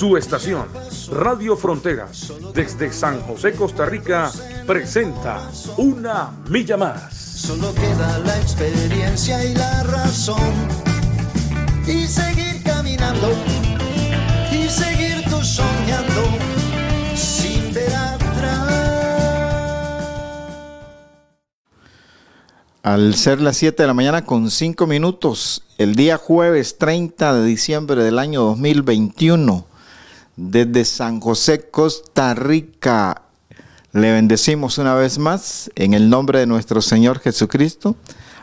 Su estación, Radio Fronteras, desde San José, Costa Rica, presenta Una Milla Más. Solo queda la experiencia y la razón. Y seguir caminando, y seguir tú soñando, sin ver atrás. Al ser las 7 de la mañana con 5 minutos, el día jueves 30 de diciembre del año 2021, desde San José, Costa Rica, le bendecimos una vez más en el nombre de nuestro Señor Jesucristo,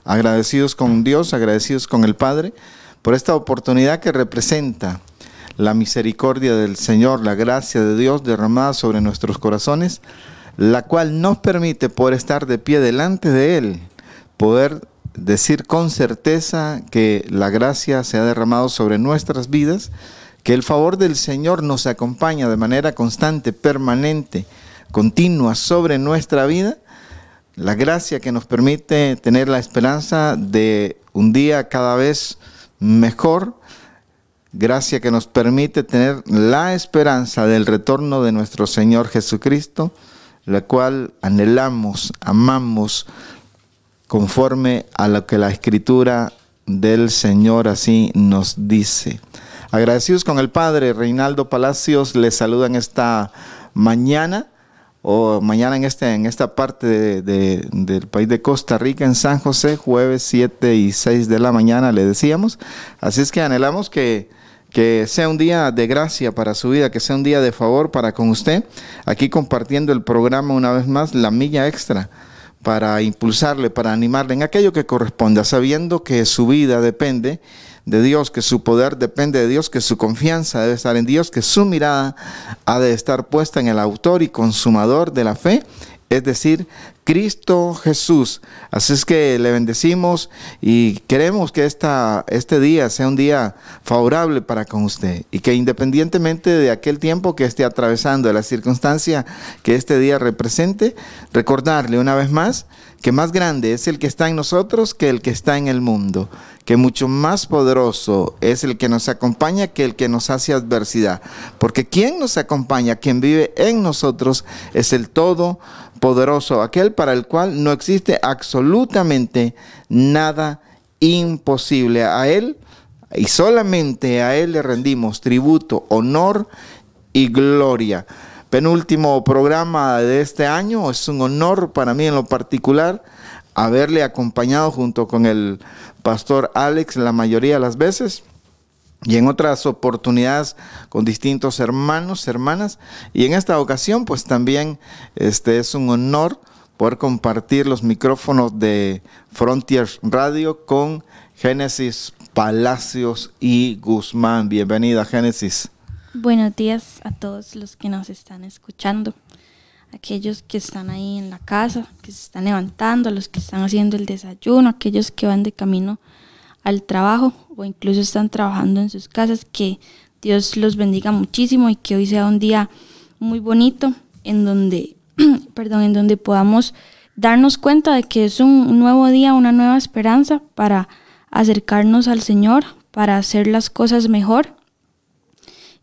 agradecidos con Dios, agradecidos con el Padre, por esta oportunidad que representa la misericordia del Señor, la gracia de Dios derramada sobre nuestros corazones, la cual nos permite poder estar de pie delante de Él, poder decir con certeza que la gracia se ha derramado sobre nuestras vidas, que el favor del Señor nos acompaña de manera constante, permanente, continua sobre nuestra vida, la gracia que nos permite tener la esperanza de un día cada vez mejor, gracia que nos permite tener la esperanza del retorno de nuestro Señor Jesucristo, la cual anhelamos, amamos, conforme a lo que la escritura del Señor así nos dice. Agradecidos con el Padre Reinaldo Palacios, les saludan esta mañana o mañana en, este, en esta parte de, de, del país de Costa Rica, en San José, jueves 7 y 6 de la mañana, le decíamos. Así es que anhelamos que, que sea un día de gracia para su vida, que sea un día de favor para con usted, aquí compartiendo el programa una vez más, La Milla Extra para impulsarle, para animarle en aquello que corresponda, sabiendo que su vida depende de Dios, que su poder depende de Dios, que su confianza debe estar en Dios, que su mirada ha de estar puesta en el autor y consumador de la fe, es decir, Cristo Jesús. Así es que le bendecimos y queremos que esta, este día sea un día favorable para con usted y que independientemente de aquel tiempo que esté atravesando, de la circunstancia que este día represente, recordarle una vez más que más grande es el que está en nosotros que el que está en el mundo, que mucho más poderoso es el que nos acompaña que el que nos hace adversidad, porque quien nos acompaña, quien vive en nosotros, es el Todopoderoso, aquel para el cual no existe absolutamente nada imposible. A Él y solamente a Él le rendimos tributo, honor y gloria penúltimo programa de este año. Es un honor para mí en lo particular haberle acompañado junto con el pastor Alex la mayoría de las veces y en otras oportunidades con distintos hermanos, hermanas. Y en esta ocasión, pues también este, es un honor poder compartir los micrófonos de Frontiers Radio con Génesis Palacios y Guzmán. Bienvenida, Génesis. Buenos días a todos los que nos están escuchando, aquellos que están ahí en la casa, que se están levantando, los que están haciendo el desayuno, aquellos que van de camino al trabajo o incluso están trabajando en sus casas, que Dios los bendiga muchísimo y que hoy sea un día muy bonito en donde, perdón, en donde podamos darnos cuenta de que es un nuevo día, una nueva esperanza para acercarnos al Señor, para hacer las cosas mejor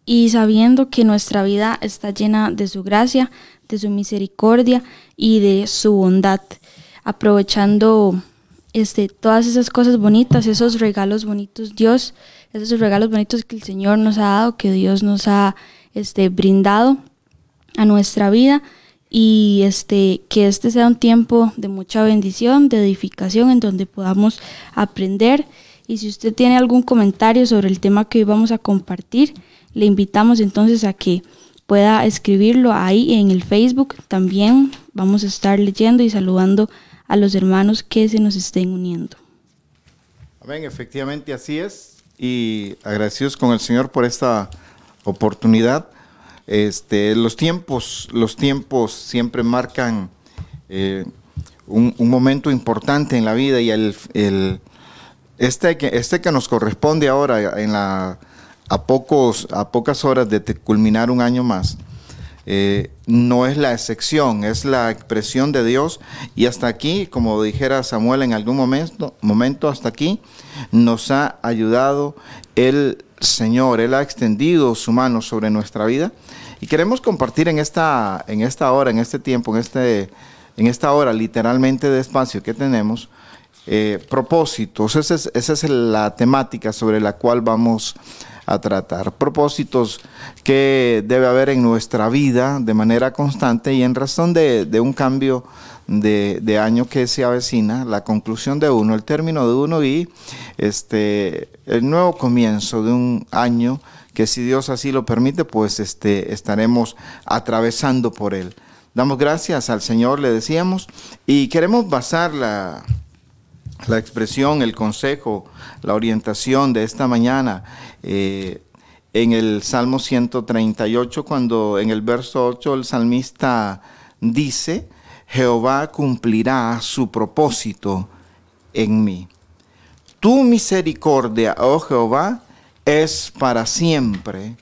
y sabiendo que nuestra vida está llena de su gracia, de su misericordia y de su bondad, aprovechando este, todas esas cosas bonitas, esos regalos bonitos, Dios, esos regalos bonitos que el Señor nos ha dado, que Dios nos ha este, brindado a nuestra vida y este, que este sea un tiempo de mucha bendición, de edificación, en donde podamos aprender. Y si usted tiene algún comentario sobre el tema que hoy vamos a compartir, le invitamos entonces a que pueda escribirlo ahí en el Facebook. También vamos a estar leyendo y saludando a los hermanos que se nos estén uniendo. Amén, efectivamente así es. Y agradecidos con el Señor por esta oportunidad. Este, los tiempos, los tiempos siempre marcan eh, un, momento importante en la vida y el, este, que, este que nos corresponde ahora en la, a, pocos, a pocas horas de culminar un año más, eh, no es la excepción, es la expresión de Dios. Y hasta aquí, como dijera Samuel en algún momento, momento hasta aquí, nos ha ayudado el Señor. Él ha extendido su mano sobre nuestra vida. Y queremos compartir en esta, en esta hora, en este tiempo, en, este, en esta hora literalmente de espacio que tenemos, eh, propósitos. Esa es, esa es la temática sobre la cual vamos a tratar. Propósitos que debe haber en nuestra vida de manera constante y en razón de, un cambio de, año que se avecina, la conclusión de uno, el término de uno y este, el nuevo comienzo de un año que si Dios así lo permite, pues este, estaremos atravesando por él. Damos gracias al Señor, le decíamos, y queremos basar la, la expresión, el consejo, la orientación de esta mañana eh, en el Salmo 138, cuando en el verso 8 el salmista dice, Jehová cumplirá su propósito en mí. Tu misericordia, oh Jehová, es para siempre.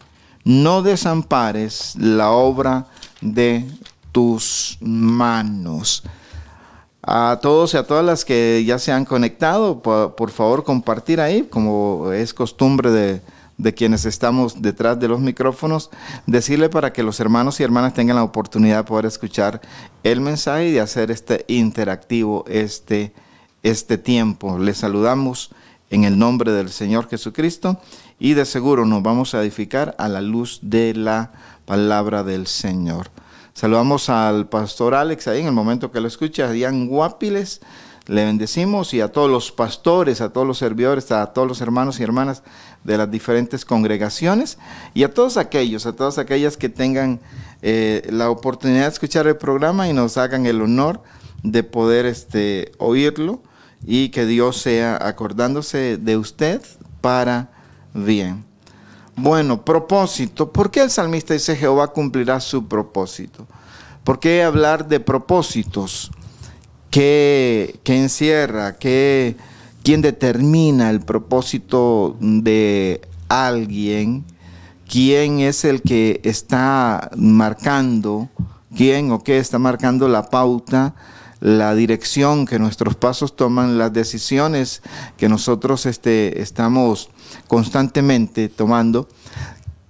No desampares la obra de tus manos. A todos y a todas las que ya se han conectado, por, favor compartir ahí, como es costumbre de, quienes estamos detrás de los micrófonos, decirle para que los hermanos y hermanas tengan la oportunidad de poder escuchar el mensaje y de hacer este interactivo, este, este tiempo. Les saludamos en el nombre del Señor Jesucristo y de seguro nos vamos a edificar a la luz de la palabra del Señor. Saludamos al pastor Alex ahí en el momento que lo escucha, Diane Guapiles. Le bendecimos y a todos los pastores, a todos los servidores, a todos los hermanos y hermanas de las diferentes congregaciones y a todos aquellos, a todas aquellas que tengan eh, la oportunidad de escuchar el programa y nos hagan el honor de poder este, oírlo y que Dios sea acordándose de usted para bien. Bueno, propósito. ¿Por qué el salmista dice Jehová cumplirá su propósito? ¿Por qué hablar de propósitos? ¿Qué, encierra? ¿Qué, ¿Quién determina el propósito de alguien? ¿Quién es el que está marcando? ¿Quién o qué está marcando la pauta? la dirección que nuestros pasos toman, las decisiones que nosotros este, estamos constantemente tomando,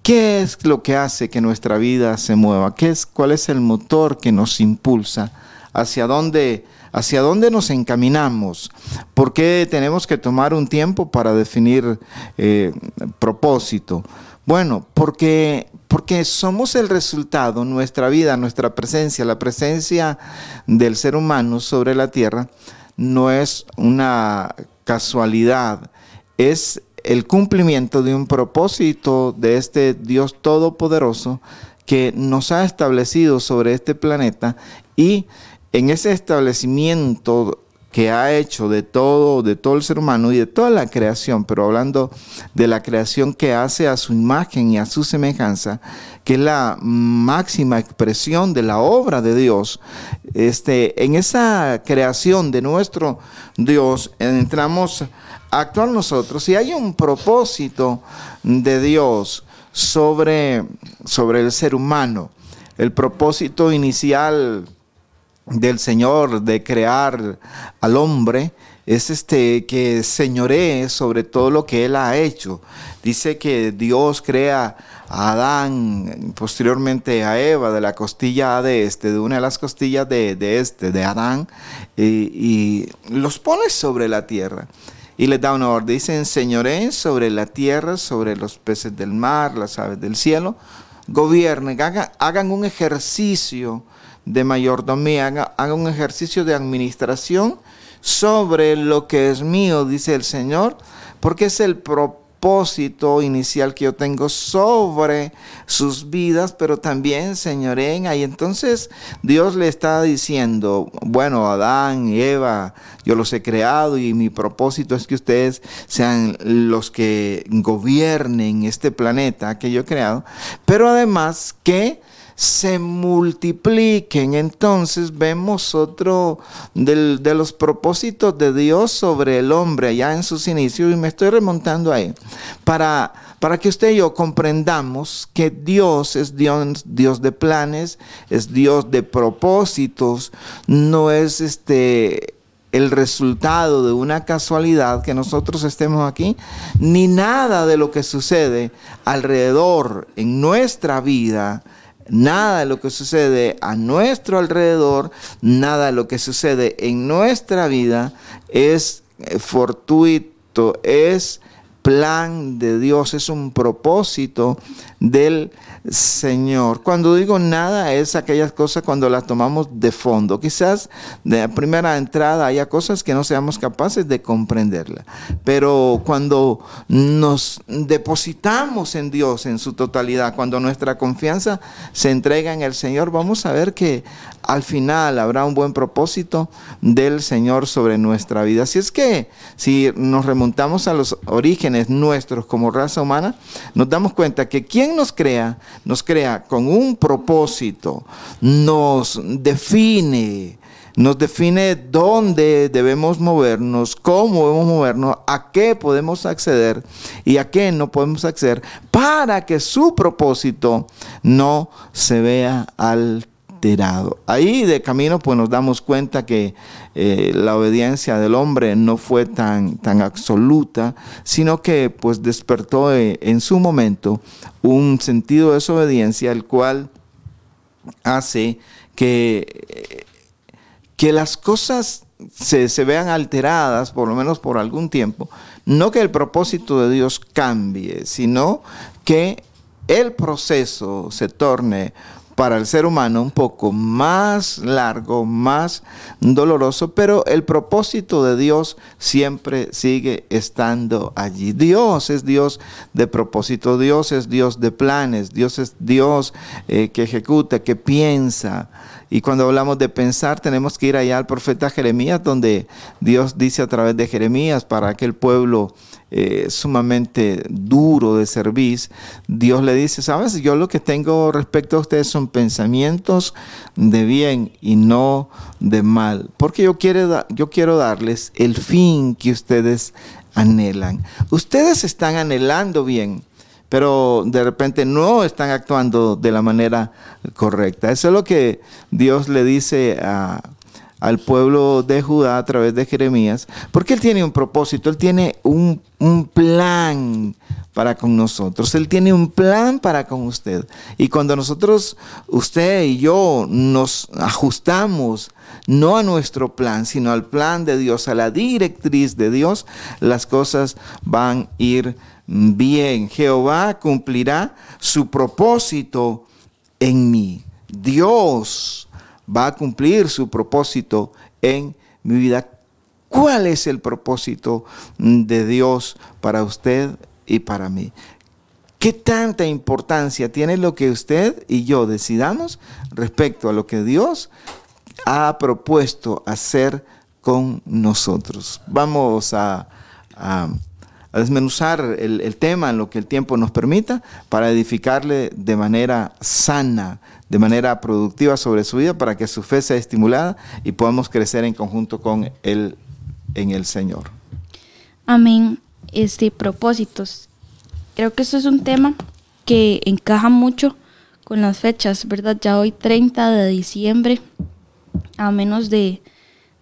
¿qué es lo que hace que nuestra vida se mueva? ¿Qué es, ¿Cuál es el motor que nos impulsa? ¿Hacia dónde, hacia dónde nos encaminamos? ¿Por qué tenemos que tomar un tiempo para definir eh, propósito? Bueno, porque, porque somos el resultado, nuestra vida, nuestra presencia, la presencia del ser humano sobre la tierra, no es una casualidad, es el cumplimiento de un propósito de este Dios Todopoderoso que nos ha establecido sobre este planeta y en ese establecimiento que ha hecho de todo, de todo el ser humano y de toda la creación, pero hablando de la creación que hace a su imagen y a su semejanza, que es la máxima expresión de la obra de Dios. Este, en esa creación de nuestro Dios entramos actuar nosotros y hay un propósito de Dios sobre, sobre el ser humano. El propósito inicial del Señor de crear al hombre es este que señoree sobre todo lo que él ha hecho. Dice que Dios crea a Adán, posteriormente a Eva, de la costilla de este, de una de las costillas de, este, de Adán, y, los pone sobre la tierra. Y les da una orden, dicen, señoreen sobre la tierra, sobre los peces del mar, las aves del cielo, gobiernen, hagan un ejercicio de mayordomía, haga, un ejercicio de administración sobre lo que es mío, dice el Señor, porque es el propósito inicial que yo tengo sobre sus vidas, pero también, señoren, ahí. Entonces Dios le está diciendo, bueno, Adán y Eva, yo los he creado y mi propósito es que ustedes sean los que gobiernen este planeta que yo he creado, pero además que se multipliquen. Entonces vemos otro de los propósitos de Dios sobre el hombre allá en sus inicios y me estoy remontando ahí para, para que usted y yo comprendamos que Dios es Dios, Dios de planes, es Dios de propósitos, no es este el resultado de una casualidad que nosotros estemos aquí, ni nada de lo que sucede alrededor en nuestra vida, nada de lo que sucede a nuestro alrededor, nada de lo que sucede en nuestra vida es eh, fortuito, es plan de Dios, es un propósito del Señor. Cuando digo nada es aquellas cosas cuando las tomamos de fondo. Quizás de primera entrada haya cosas que no seamos capaces de comprenderla. Pero cuando nos depositamos en Dios en su totalidad, cuando nuestra confianza se entrega en el Señor, vamos a ver que al final habrá un buen propósito del Señor sobre nuestra vida. Así es que si nos remontamos a los orígenes nuestros como raza humana, nos damos cuenta que quien nos crea, nos crea con un propósito, nos define, nos define dónde debemos movernos, cómo debemos movernos, a qué podemos acceder y a qué no podemos acceder, para que su propósito no se vea alterado. Ahí de camino pues nos damos cuenta que eh, la obediencia del hombre no fue tan, tan absoluta, sino que pues despertó eh, en su momento un sentido de desobediencia, el cual hace que, eh, que las cosas se, se vean alteradas, por lo menos por algún tiempo. No que el propósito de Dios cambie, sino que el proceso se torne para el ser humano un poco más largo, más doloroso, pero el propósito de Dios siempre sigue estando allí. Dios es Dios de propósito, Dios es Dios de planes, Dios es Dios eh, que ejecuta, que piensa. Y cuando hablamos de pensar, tenemos que ir allá al profeta Jeremías, donde Dios dice a través de Jeremías para aquel pueblo eh, sumamente duro de servir, Dios le dice, sabes, yo lo que tengo respecto a ustedes son pensamientos de bien y no de mal, porque yo quiero, yo quiero darles el fin que ustedes anhelan. Ustedes están anhelando bien, pero de repente no están actuando de la manera correcta. Eso es lo que Dios le dice al pueblo de Judá a través de Jeremías, porque Él tiene un propósito, Él tiene un, un plan para con nosotros, Él tiene un plan para con usted. Y cuando nosotros, usted y yo, nos ajustamos no a nuestro plan, sino al plan de Dios, a la directriz de Dios, las cosas van a ir bien. Jehová cumplirá su propósito en mí. Dios va a cumplir su propósito en mi vida. ¿Cuál es el propósito de Dios para usted y para mí? ¿Qué tanta importancia tiene lo que usted y yo decidamos respecto a lo que Dios ha propuesto hacer con nosotros? Vamos a, a desmenuzar el, el tema en lo que el tiempo nos permita para edificarle de manera sana, de manera productiva sobre su vida para que su fe sea estimulada y podamos crecer en conjunto con él en el Señor. Amén. Este, propósitos. Creo que esto es un tema que encaja mucho con las fechas, ¿verdad? Ya hoy 30 de diciembre, a menos de,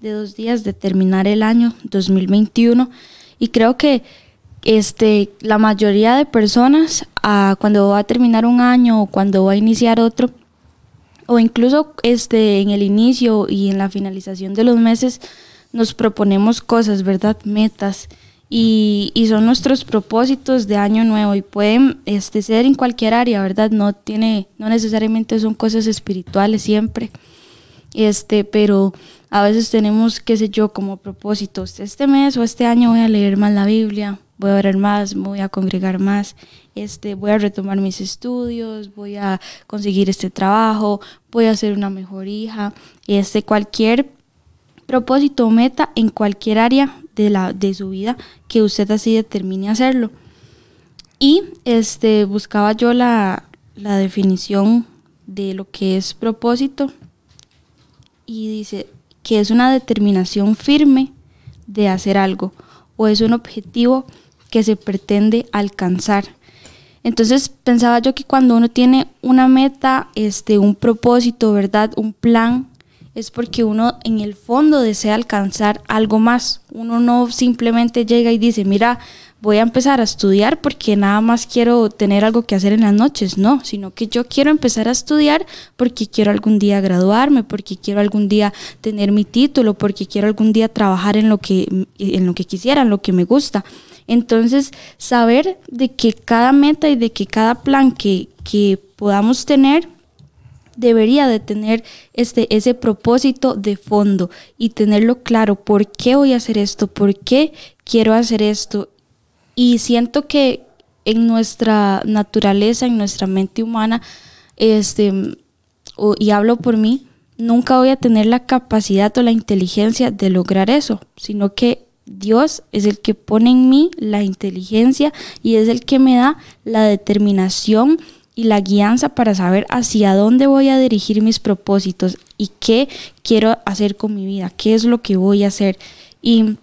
de dos días de terminar el año 2021. Y creo que este, la mayoría de personas, ah, cuando va a terminar un año o cuando va a iniciar otro, o incluso este, en el inicio y en la finalización de los meses, nos proponemos cosas, ¿verdad? Metas. Y, y son nuestros propósitos de año nuevo y pueden este, ser en cualquier área, ¿verdad? No, tiene, no necesariamente son cosas espirituales siempre. Este, pero a veces tenemos, qué sé yo, como propósitos. Este mes o este año voy a leer más la Biblia, voy a orar más, voy a congregar más, este, voy a retomar mis estudios, voy a conseguir este trabajo, voy a ser una mejor hija, este, cualquier propósito o meta en cualquier área de, la, de su vida que usted así determine hacerlo. Y este, buscaba yo la, la definición de lo que es propósito y dice que es una determinación firme de hacer algo o es un objetivo que se pretende alcanzar. Entonces pensaba yo que cuando uno tiene una meta, este, un propósito, ¿verdad? Un plan, es porque uno en el fondo desea alcanzar algo más. Uno no simplemente llega y dice, mira, voy a empezar a estudiar porque nada más quiero tener algo que hacer en las noches, no, sino que yo quiero empezar a estudiar porque quiero algún día graduarme, porque quiero algún día tener mi título, porque quiero algún día trabajar en lo que en lo que quisiera, en lo que me gusta. Entonces, saber de que cada meta y de que cada plan que, que podamos tener debería de tener este, ese propósito de fondo y tenerlo claro, ¿por qué voy a hacer esto? ¿Por qué quiero hacer esto? Y siento que en nuestra naturaleza, en nuestra mente humana, este, y hablo por mí, nunca voy a tener la capacidad o la inteligencia de lograr eso, sino que Dios es el que pone en mí la inteligencia y es el que me da la determinación y la guianza para saber hacia dónde voy a dirigir mis propósitos y qué quiero hacer con mi vida, qué es lo que voy a hacer. Y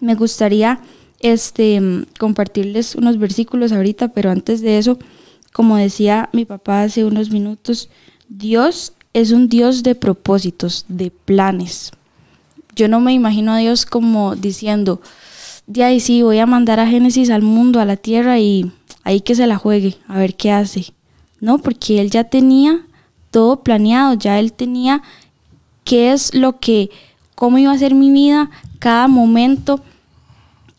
me gustaría este, compartirles unos versículos ahorita, pero antes de eso, como decía mi papá hace unos minutos, Dios es un Dios de propósitos, de planes. Yo no me imagino a Dios como diciendo, de ahí sí, voy a mandar a Génesis al mundo, a la tierra y ahí que se la juegue, a ver qué hace. No, porque Él ya tenía todo planeado, ya Él tenía qué es lo que, cómo iba a ser mi vida, cada momento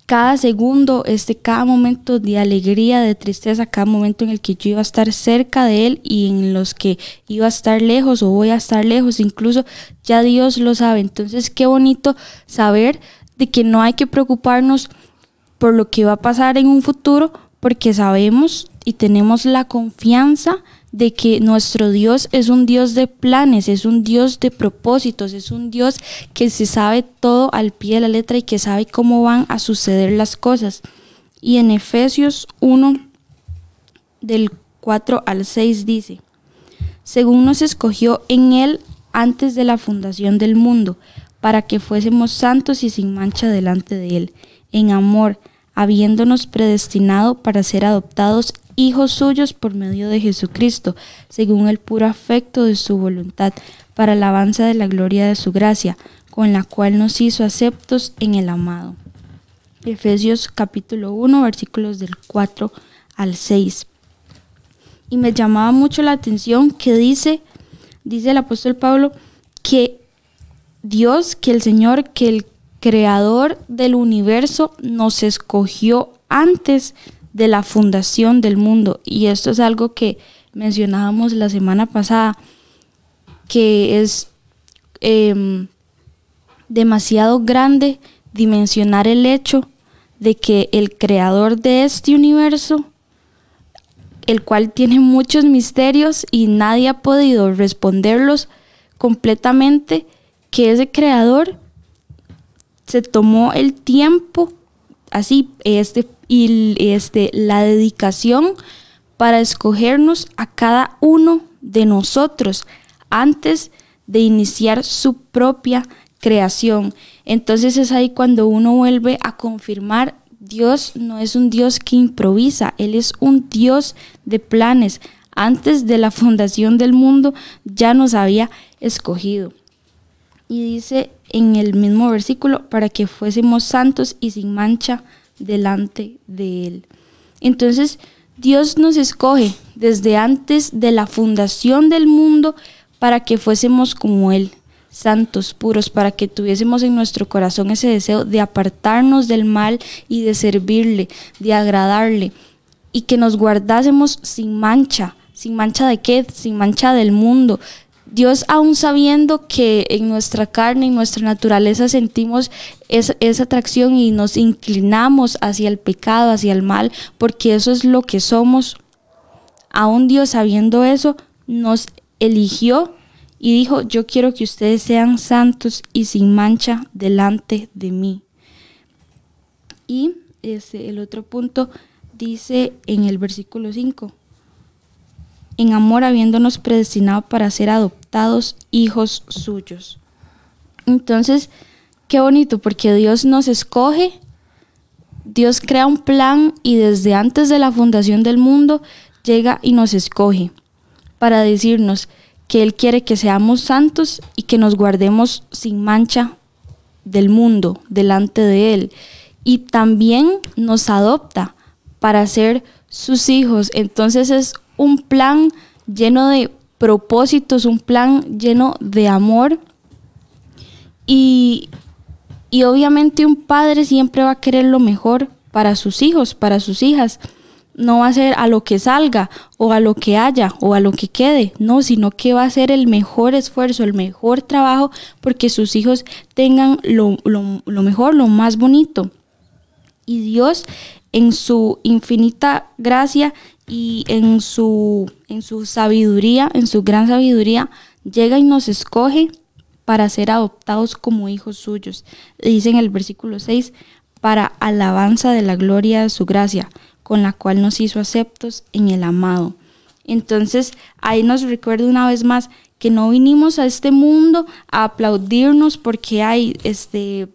cada segundo, este, cada momento de alegría, de tristeza, cada momento en el que yo iba a estar cerca de Él y en los que iba a estar lejos o voy a estar lejos, incluso ya Dios lo sabe. Entonces, qué bonito saber de que no hay que preocuparnos por lo que va a pasar en un futuro, porque sabemos y tenemos la confianza de que nuestro Dios es un Dios de planes, es un Dios de propósitos, es un Dios que se sabe todo al pie de la letra y que sabe cómo van a suceder las cosas. Y en Efesios 1, del 4 al 6 dice, según nos escogió en Él antes de la fundación del mundo, para que fuésemos santos y sin mancha delante de Él, en amor, habiéndonos predestinado para ser adoptados hijos suyos por medio de Jesucristo, según el puro afecto de su voluntad, para alabanza de la gloria de su gracia, con la cual nos hizo aceptos en el amado. Efesios capítulo 1, versículos del 4 al 6. Y me llamaba mucho la atención que dice, dice el apóstol Pablo, que Dios, que el Señor, que el creador del universo nos escogió antes de la fundación del mundo. Y esto es algo que mencionábamos la semana pasada, que es em, demasiado grande dimensionar el hecho de que el creador de este universo, el cual tiene muchos misterios y nadie ha podido responderlos completamente, que ese creador se tomó el tiempo así este y este, la dedicación para escogernos a cada uno de nosotros antes de iniciar su propia creación. Entonces es ahí cuando uno vuelve a confirmar, Dios no es un Dios que improvisa, Él es un Dios de planes. Antes de la fundación del mundo ya nos había escogido. Y dice en el mismo versículo, para que fuésemos santos y sin mancha delante de Él. Entonces, Dios nos escoge desde antes de la fundación del mundo para que fuésemos como Él, santos, puros, para que tuviésemos en nuestro corazón ese deseo de apartarnos del mal y de servirle, de agradarle, y que nos guardásemos sin mancha. ¿Sin mancha de qué? Sin mancha del mundo, Dios aún sabiendo que en nuestra carne, en nuestra naturaleza sentimos esa, atracción y nos inclinamos hacia el pecado, hacia el mal, porque eso es lo que somos, aún Dios sabiendo eso, nos eligió y dijo, yo quiero que ustedes sean santos y sin mancha delante de mí. Y este, el otro punto dice en el versículo 5, en amor habiéndonos predestinado para ser adoptados hijos suyos. Entonces, qué bonito, porque Dios nos escoge, Dios crea un plan y desde antes de la fundación del mundo llega y nos escoge para decirnos que Él quiere que seamos santos y que nos guardemos sin mancha del mundo delante de Él. Y también nos adopta para ser sus hijos. Entonces es un plan lleno de propósitos, un plan lleno de amor. Y, y obviamente un padre siempre va a querer lo mejor para sus hijos, para sus hijas. No va a ser a lo que salga o a lo que haya o a lo que quede, no, sino que va a ser el mejor esfuerzo, el mejor trabajo porque sus hijos tengan lo, lo mejor, lo más bonito. Y Dios en su infinita gracia y en su, en su sabiduría, en su gran sabiduría, llega y nos escoge para ser adoptados como hijos suyos. Dice en el versículo 6, para alabanza de la gloria de su gracia, con la cual nos hizo aceptos en el amado. Entonces ahí nos recuerda una vez más que no vinimos a este mundo a aplaudirnos porque hay este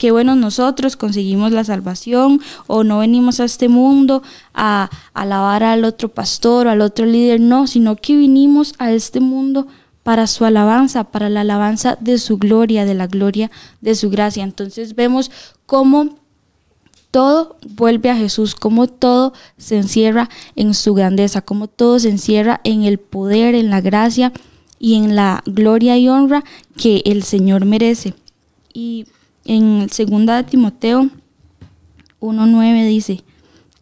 qué bueno nosotros conseguimos la salvación o no venimos a este mundo a, alabar al otro pastor o al otro líder, no, sino que vinimos a este mundo para su alabanza, para la alabanza de su gloria, de la gloria de su gracia. Entonces vemos cómo todo vuelve a Jesús, cómo todo se encierra en su grandeza, cómo todo se encierra en el poder, en la gracia y en la gloria y honra que el Señor merece. Y en 2 Timoteo 1.9 dice,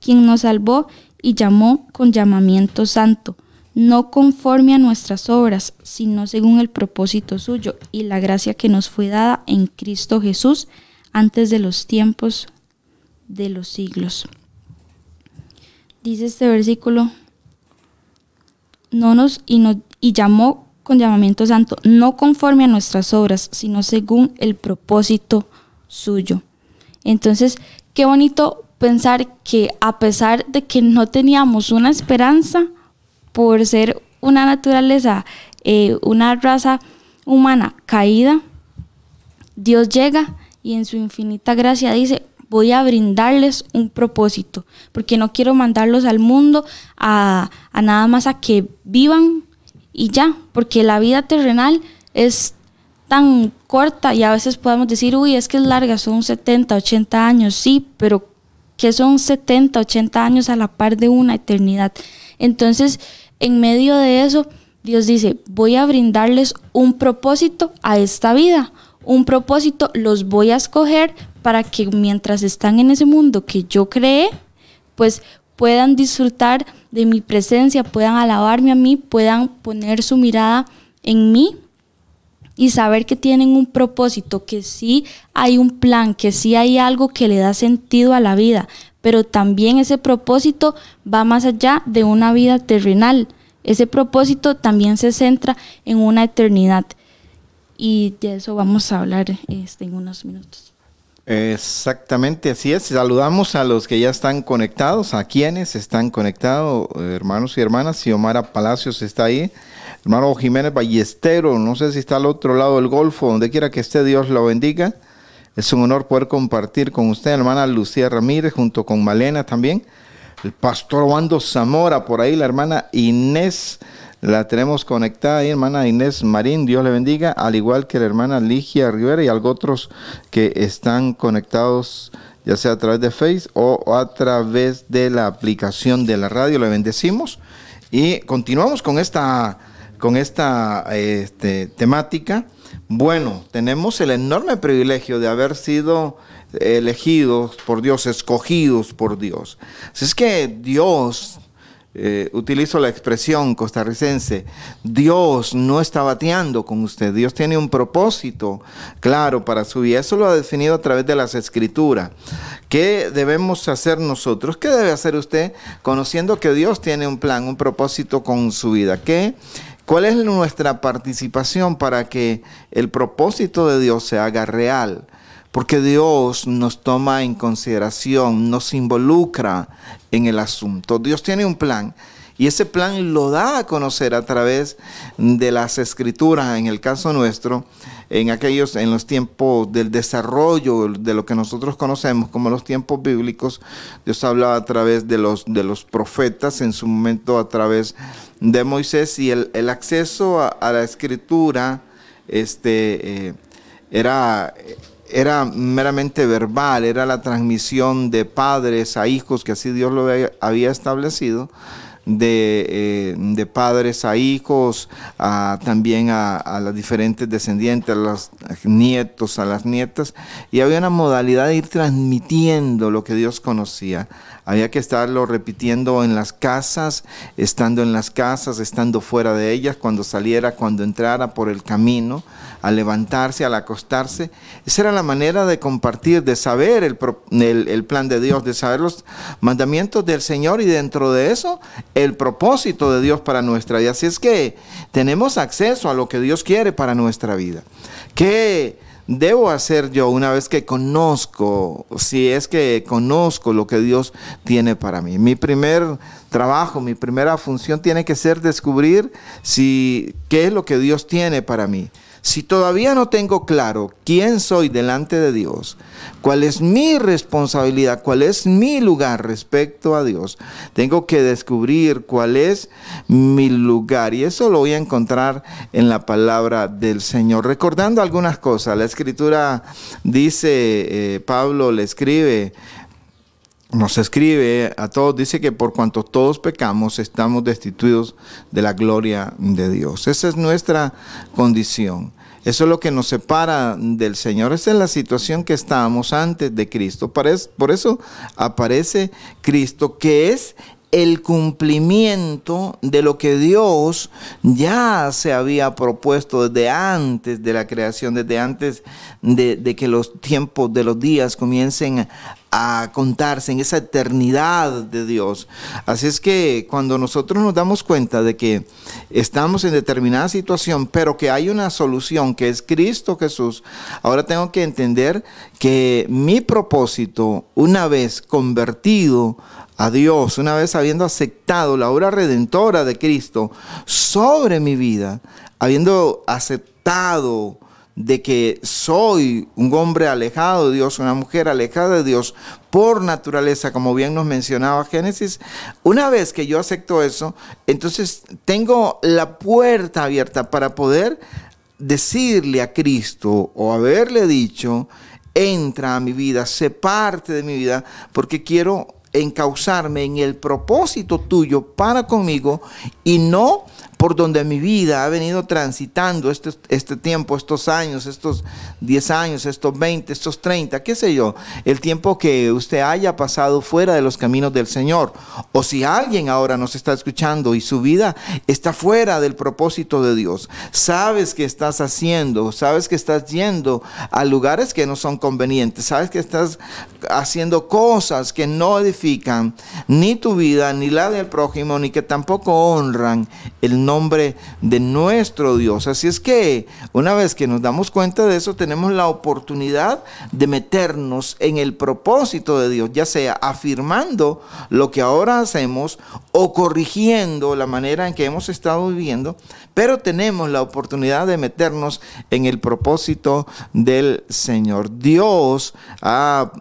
quien nos salvó y llamó con llamamiento santo, no conforme a nuestras obras, sino según el propósito suyo y la gracia que nos fue dada en Cristo Jesús antes de los tiempos de los siglos. Dice este versículo, no nos y, nos, y llamó con llamamiento santo, no conforme a nuestras obras, sino según el propósito suyo. Entonces, qué bonito pensar que a pesar de que no teníamos una esperanza por ser una naturaleza, eh, una raza humana caída, Dios llega y en su infinita gracia dice, voy a brindarles un propósito, porque no quiero mandarlos al mundo a, a nada más a que vivan y ya, porque la vida terrenal es tan corta y a veces podemos decir, uy, es que es larga, son 70, 80 años, sí, pero que son 70, 80 años a la par de una eternidad. Entonces, en medio de eso, Dios dice, voy a brindarles un propósito a esta vida, un propósito los voy a escoger para que mientras están en ese mundo que yo creé, pues puedan disfrutar de mi presencia, puedan alabarme a mí, puedan poner su mirada en mí y saber que tienen un propósito, que sí hay un plan, que sí hay algo que le da sentido a la vida, pero también ese propósito va más allá de una vida terrenal. Ese propósito también se centra en una eternidad. Y de eso vamos a hablar este, en unos minutos. Exactamente, así es. Saludamos a los que ya están conectados, a quienes están conectados, hermanos y hermanas. Xiomara Palacios está ahí. Hermano Jiménez Ballestero, no sé si está al otro lado del Golfo, donde quiera que esté, Dios lo bendiga. Es un honor poder compartir con usted, hermana Lucía Ramírez, junto con Malena también. El pastor Wando Zamora, por ahí la hermana Inés la tenemos conectada ahí, hermana Inés Marín, Dios le bendiga, al igual que la hermana Ligia Rivera y algo otros que están conectados ya sea a través de Facebook o a través de la aplicación de la radio. Le bendecimos y continuamos con esta, con esta este, temática. Bueno, tenemos el enorme privilegio de haber sido elegidos por Dios, escogidos por Dios. Así es que Dios eh, utilizo la expresión costarricense, Dios no está bateando con usted, Dios tiene un propósito claro para su vida, eso lo ha definido a través de las escrituras. ¿Qué debemos hacer nosotros? ¿Qué debe hacer usted conociendo que Dios tiene un plan, un propósito con su vida? ¿Qué? ¿Cuál es nuestra participación para que el propósito de Dios se haga real? porque Dios nos toma en consideración, nos involucra en el asunto. Dios tiene un plan Y ese plan lo da a conocer a través de las escrituras, en el caso nuestro, en aquellos, en los tiempos del desarrollo de lo que nosotros conocemos como los tiempos bíblicos, Dios hablaba a través de los, de los profetas, en su momento a través de Moisés, y el, acceso a, la escritura este, eh, era era meramente verbal, era la transmisión de padres a hijos, que así Dios lo había establecido, de, eh, padres a hijos, también a, a las diferentes descendientes, a los nietos, a las nietas, y había una modalidad de ir transmitiendo lo que Dios conocía. Había que estarlo repitiendo en las casas, estando en las casas, estando fuera de ellas, cuando saliera, cuando entrara por el camino, al levantarse, al acostarse. Esa era la manera de compartir, de saber el, plan de Dios, de saber los mandamientos del Señor y dentro de eso el propósito de Dios para nuestra vida. Así es que tenemos acceso a lo que Dios quiere para nuestra vida. ¿Qué debo hacer yo una vez que conozco, si es que conozco lo que Dios tiene para mí? Mi primer trabajo, mi primera función tiene que ser descubrir si qué es lo que Dios tiene para mí. Si todavía no tengo claro quién soy delante de Dios, cuál es mi responsabilidad, cuál es mi lugar respecto a Dios, tengo que descubrir cuál es mi lugar. Y eso lo voy a encontrar en la palabra del Señor. Recordando algunas cosas, la escritura dice, eh, Pablo le escribe, nos escribe a todos, dice que por cuanto todos pecamos, estamos destituidos de la gloria de Dios. Esa es nuestra condición. Eso es lo que nos separa del Señor. Esa es la situación que estábamos antes de Cristo. Por eso aparece Cristo, que es el cumplimiento de lo que Dios ya se había propuesto desde antes de la creación, desde antes de, de, que los tiempos de los días comiencen a contarse en esa eternidad de Dios. Así es que cuando nosotros nos damos cuenta de que estamos en determinada situación, pero que hay una solución que es Cristo Jesús, ahora tengo que entender que mi propósito, una vez convertido a Dios, una vez habiendo aceptado la obra redentora de Cristo sobre mi vida, habiendo aceptado de que soy un hombre alejado de Dios, una mujer alejada de Dios por naturaleza, como bien nos mencionaba Génesis, una vez que yo acepto eso, entonces tengo la puerta abierta para poder decirle a Cristo o haberle dicho, entra a mi vida, sé parte de mi vida, porque quiero encauzarme en el propósito tuyo para conmigo y no por donde mi vida ha venido transitando este, este tiempo, estos años, estos 10 años, estos 20, estos 30, qué sé yo, el tiempo que usted haya pasado fuera de los caminos del Señor. O si alguien ahora nos está escuchando y su vida está fuera del propósito de Dios, sabes que estás haciendo, sabes que estás yendo a lugares que no son convenientes, sabes que estás haciendo cosas que no edifican ni tu vida, ni la del prójimo, ni que tampoco honran el nombre de nuestro Dios. Así es que una vez que nos damos cuenta de eso, tenemos la oportunidad de meternos en el propósito de Dios, ya sea afirmando lo que ahora hacemos o corrigiendo la manera en que hemos estado viviendo, pero tenemos la oportunidad de meternos en el propósito del Señor. Dios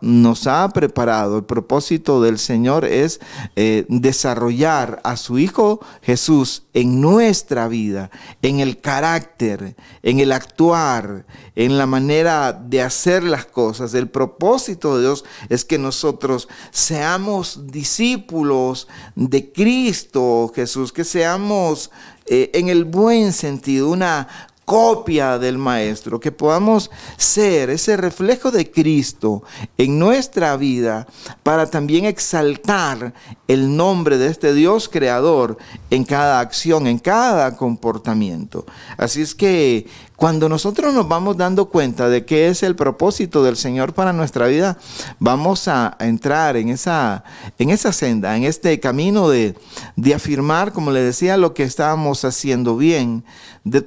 nos ha preparado, el propósito del Señor es eh, desarrollar a su Hijo Jesús en nuestra vida, en el carácter, en el actuar, en la manera de hacer las cosas. El propósito de Dios es que nosotros seamos discípulos de Cristo Jesús, que seamos eh, en el buen sentido una copia del Maestro, que podamos ser ese reflejo de Cristo en nuestra vida para también exaltar el nombre de este Dios creador en cada acción, en cada comportamiento. Así es que cuando nosotros nos vamos dando cuenta de qué es el propósito del Señor para nuestra vida, vamos a entrar en esa, en esa senda, en este camino de, de afirmar, como le decía, lo que estábamos haciendo bien, de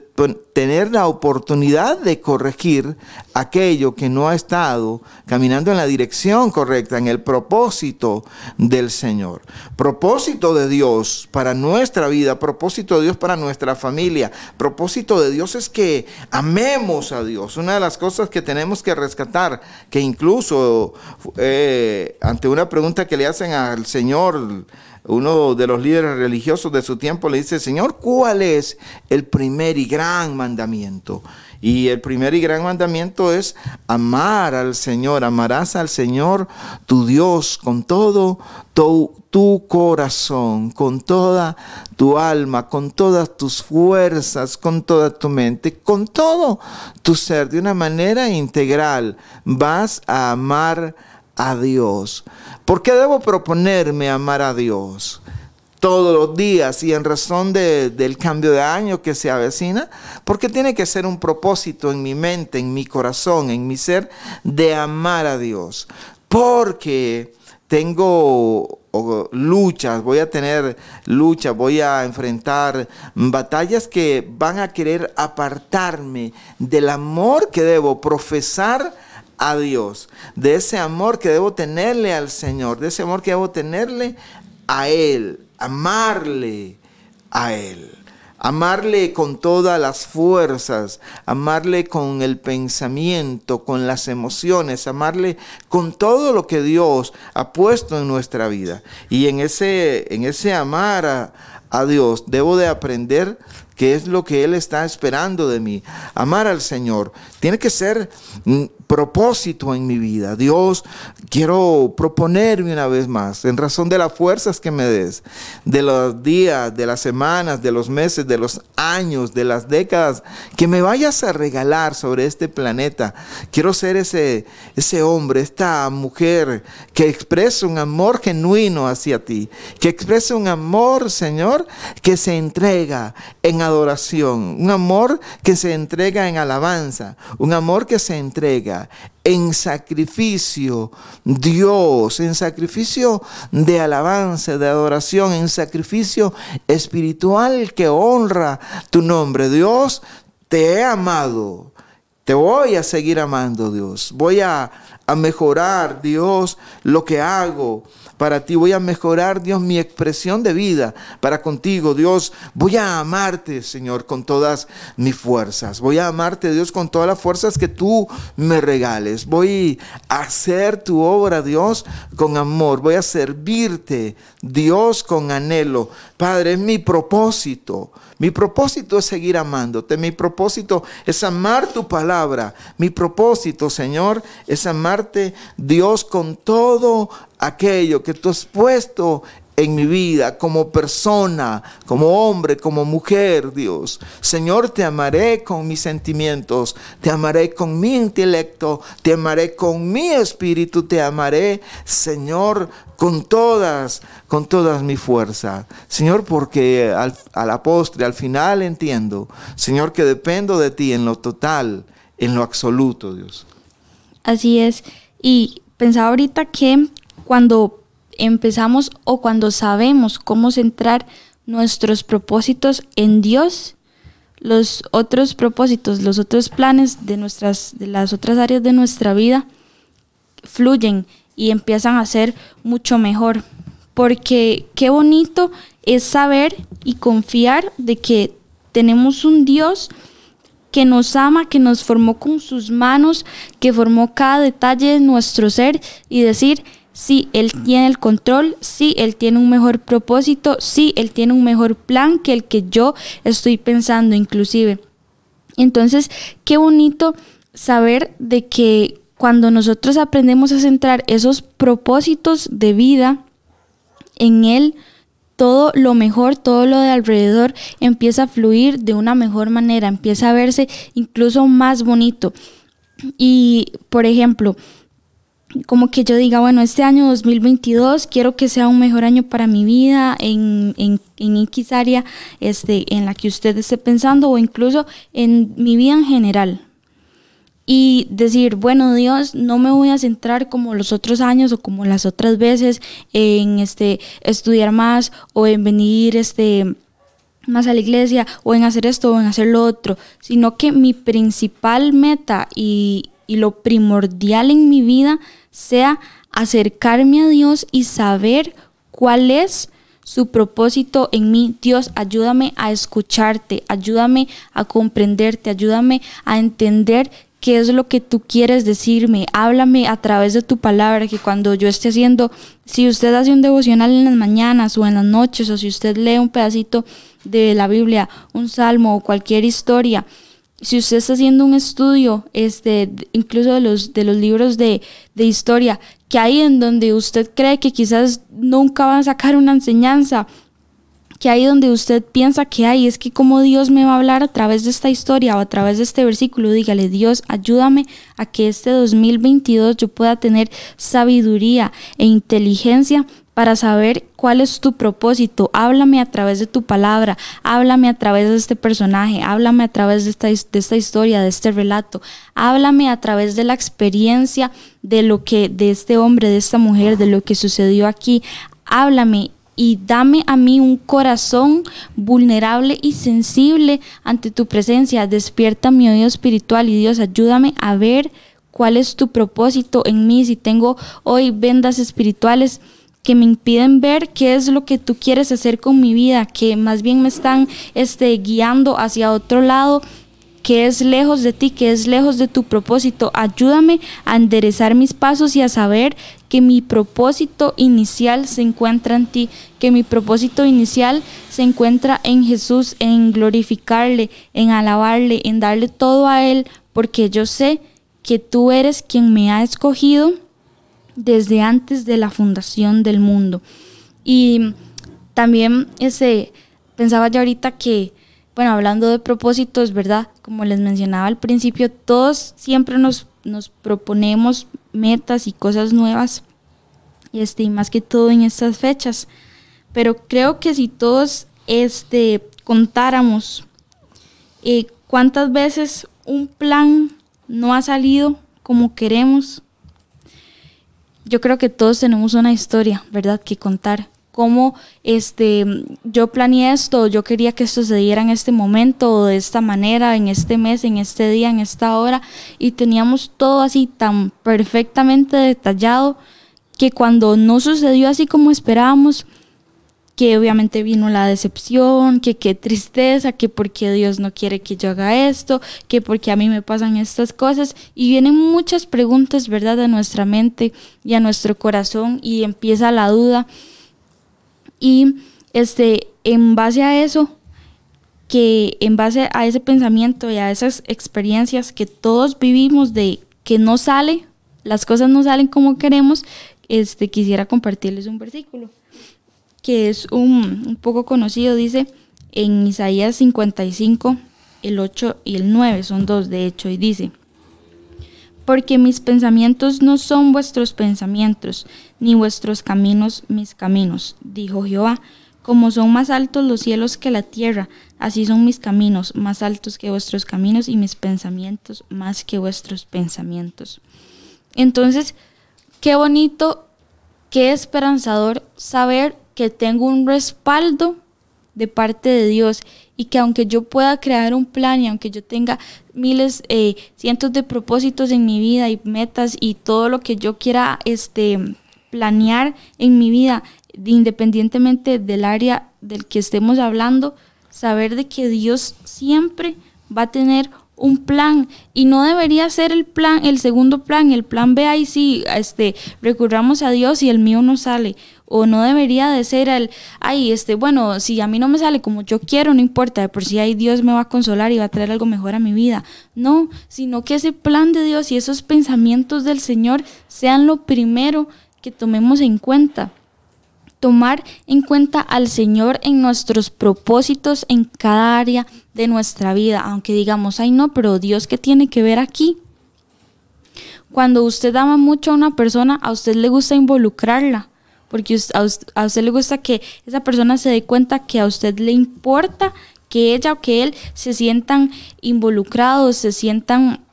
tener la oportunidad de corregir aquello que no ha estado caminando en la dirección correcta, en el propósito del Señor. Propósito de Dios para nuestra vida, propósito de Dios para nuestra familia, propósito de Dios es que amemos a Dios. Una de las cosas que tenemos que rescatar, que incluso eh, ante una pregunta que le hacen al Señor, uno de los líderes religiosos de su tiempo le dice, Señor, ¿cuál es el primer y gran mandamiento? Y el primer y gran mandamiento es amar al Señor. Amarás al Señor tu Dios con todo tu, tu, corazón, con toda tu alma, con todas tus fuerzas, con toda tu mente, con todo tu ser, de una manera integral. Vas a amar a Dios. ¿Por qué debo proponerme amar a Dios? todos los días y en razón del cambio de año que se avecina, porque tiene que ser un propósito en mi mente, en mi corazón, en mi ser, de amar a Dios. Porque tengo luchas, voy a tener luchas, voy a enfrentar batallas que van a querer apartarme del amor que debo profesar a Dios, de ese amor que debo tenerle al Señor, de ese amor que debo tenerle a Él, amarle a Él. Amarle con todas las fuerzas, amarle con el pensamiento, con las emociones, amarle con todo lo que Dios ha puesto en nuestra vida. Y en ese, en ese amar a, a Dios debo de aprender qué es lo que Él está esperando de mí. Amar al Señor tiene que ser propósito en mi vida. Dios, quiero proponerme una vez más, en razón de las fuerzas que me des, de los días, de las semanas, de los meses, de los años, de las décadas, que me vayas a regalar sobre este planeta. Quiero ser ese, ese hombre, esta mujer que expresa un amor genuino hacia ti, que expresa un amor, Señor, que se entrega en adoración, un amor que se entrega en alabanza, un amor que se entrega en sacrificio, Dios, en sacrificio de alabanza, de adoración, en sacrificio espiritual que honra tu nombre. Dios, te he amado, te voy a seguir amando, Dios. Voy a, a mejorar, Dios, lo que hago para ti. Voy a mejorar, Dios, mi expresión de vida para contigo, Dios. Voy a amarte, Señor, con todas mis fuerzas. Voy a amarte, Dios, con todas las fuerzas que tú me regales. Voy a hacer tu obra, Dios, con amor. Voy a servirte, Dios, con anhelo. Padre, es mi propósito. Mi propósito es seguir amándote. Mi propósito es amar tu palabra. Mi propósito, Señor, es amarte, Dios, con todo aquello que tú has puesto en mi vida como persona, como hombre, como mujer, Dios. Señor, te amaré con mis sentimientos, te amaré con mi intelecto, te amaré con mi espíritu, te amaré, Señor, con todas, con todas mi fuerza. Señor, porque al, a la postre, al final entiendo, Señor, que dependo de ti en lo total, en lo absoluto, Dios. Así es. Y pensaba ahorita que cuando empezamos o cuando sabemos cómo centrar nuestros propósitos en Dios, los otros propósitos, los otros planes de nuestras de las otras áreas de nuestra vida fluyen y empiezan a ser mucho mejor. Porque qué bonito es saber y confiar de que tenemos un Dios que nos ama, que nos formó con sus manos, que formó cada detalle de nuestro ser y decir, sí, Él tiene el control, sí, Él tiene un mejor propósito, sí, Él tiene un mejor plan que el que yo estoy pensando inclusive. Entonces, qué bonito saber de que cuando nosotros aprendemos a centrar esos propósitos de vida en Él, todo lo mejor, todo lo de alrededor empieza a fluir de una mejor manera, empieza a verse incluso más bonito. Y, por ejemplo, como que yo diga, bueno, este año 2022 quiero que sea un mejor año para mi vida en, en, en X área este, en la que usted esté pensando o incluso en mi vida en general. Y decir, bueno, Dios, no me voy a centrar como los otros años o como las otras veces en este, estudiar más o en venir este, más a la iglesia o en hacer esto o en hacer lo otro, sino que mi principal meta y, y lo primordial en mi vida sea acercarme a Dios y saber cuál es su propósito en mí. Dios, ayúdame a escucharte, ayúdame a comprenderte, ayúdame a entender qué es lo que tú quieres decirme. Háblame a través de tu palabra, que cuando yo esté haciendo, si usted hace un devocional en las mañanas o en las noches, o si usted lee un pedacito de la Biblia, un salmo o cualquier historia, si usted está haciendo un estudio, este, incluso de los, de los libros de, de historia, que hay en donde usted cree que quizás nunca van a sacar una enseñanza, que ahí donde usted piensa que hay, es que como Dios me va a hablar a través de esta historia o a través de este versículo, dígale, Dios, ayúdame a que este 2022 yo pueda tener sabiduría e inteligencia para saber cuál es tu propósito. Háblame a través de tu palabra, háblame a través de este personaje, háblame a través de esta, historia, de este relato, háblame a través de la experiencia de lo que, de este hombre, de esta mujer, de lo que sucedió aquí. Háblame y dame a mí un corazón vulnerable y sensible ante tu presencia. Despierta mi oído espiritual y Dios, ayúdame a ver cuál es tu propósito en mí. Si tengo hoy vendas espirituales, que me impiden ver qué es lo que tú quieres hacer con mi vida, que más bien me están este, guiando hacia otro lado, que es lejos de ti, que es lejos de tu propósito. Ayúdame a enderezar mis pasos y a saber que mi propósito inicial se encuentra en ti, que mi propósito inicial se encuentra en Jesús, en glorificarle, en alabarle, en darle todo a Él, porque yo sé que tú eres quien me ha escogido desde antes de la fundación del mundo. Y también ese, pensaba ya ahorita que, bueno, hablando de propósitos, ¿verdad? Como les mencionaba al principio, todos siempre nos, nos proponemos metas y cosas nuevas, este, y más que todo en estas fechas. Pero creo que si todos este, contáramos eh, cuántas veces un plan no ha salido como queremos, yo creo que todos tenemos una historia, ¿verdad?, que contar. Cómo este, yo planeé esto, yo quería que esto se en este momento, o de esta manera, en este mes, en este día, en esta hora, y teníamos todo así tan perfectamente detallado que cuando no sucedió así como esperábamos, que obviamente vino la decepción, que qué tristeza, que porque Dios no quiere que yo haga esto, que porque a mí me pasan estas cosas y vienen muchas preguntas, ¿verdad?, a nuestra mente y a nuestro corazón y empieza la duda. Y este en base a eso, que en base a ese pensamiento y a esas experiencias que todos vivimos de que no sale, las cosas no salen como queremos, este quisiera compartirles un versículo que es un, poco conocido, dice en Isaías 55, el 8 y el 9, son dos de hecho, y dice, porque mis pensamientos no son vuestros pensamientos, ni vuestros caminos mis caminos, dijo Jehová. Como son más altos los cielos que la tierra, así son mis caminos más altos que vuestros caminos y mis pensamientos más que vuestros pensamientos. Entonces, qué bonito, qué esperanzador saber que tengo un respaldo de parte de Dios y que aunque yo pueda crear un plan y aunque yo tenga miles, eh, cientos de propósitos en mi vida y metas y todo lo que yo quiera este, planear en mi vida, independientemente del área del que estemos hablando, saber de que Dios siempre va a tener un plan y no debería ser el plan, el segundo plan, el plan B ahí sí, este, recurramos a Dios y el mío no sale o no debería de ser el, ay, este, bueno, si a mí no me sale como yo quiero, no importa, de por si ahí Dios me va a consolar y va a traer algo mejor a mi vida. No, sino que ese plan de Dios y esos pensamientos del Señor sean lo primero que tomemos en cuenta. Tomar en cuenta al Señor en nuestros propósitos en cada área de nuestra vida, aunque digamos, ay no, pero Dios, ¿qué tiene que ver aquí? cuando usted ama mucho a una persona, a usted le gusta involucrarla, porque a usted, le gusta que esa persona se dé cuenta que a usted le importa que ella o que él se sientan involucrados, se sientan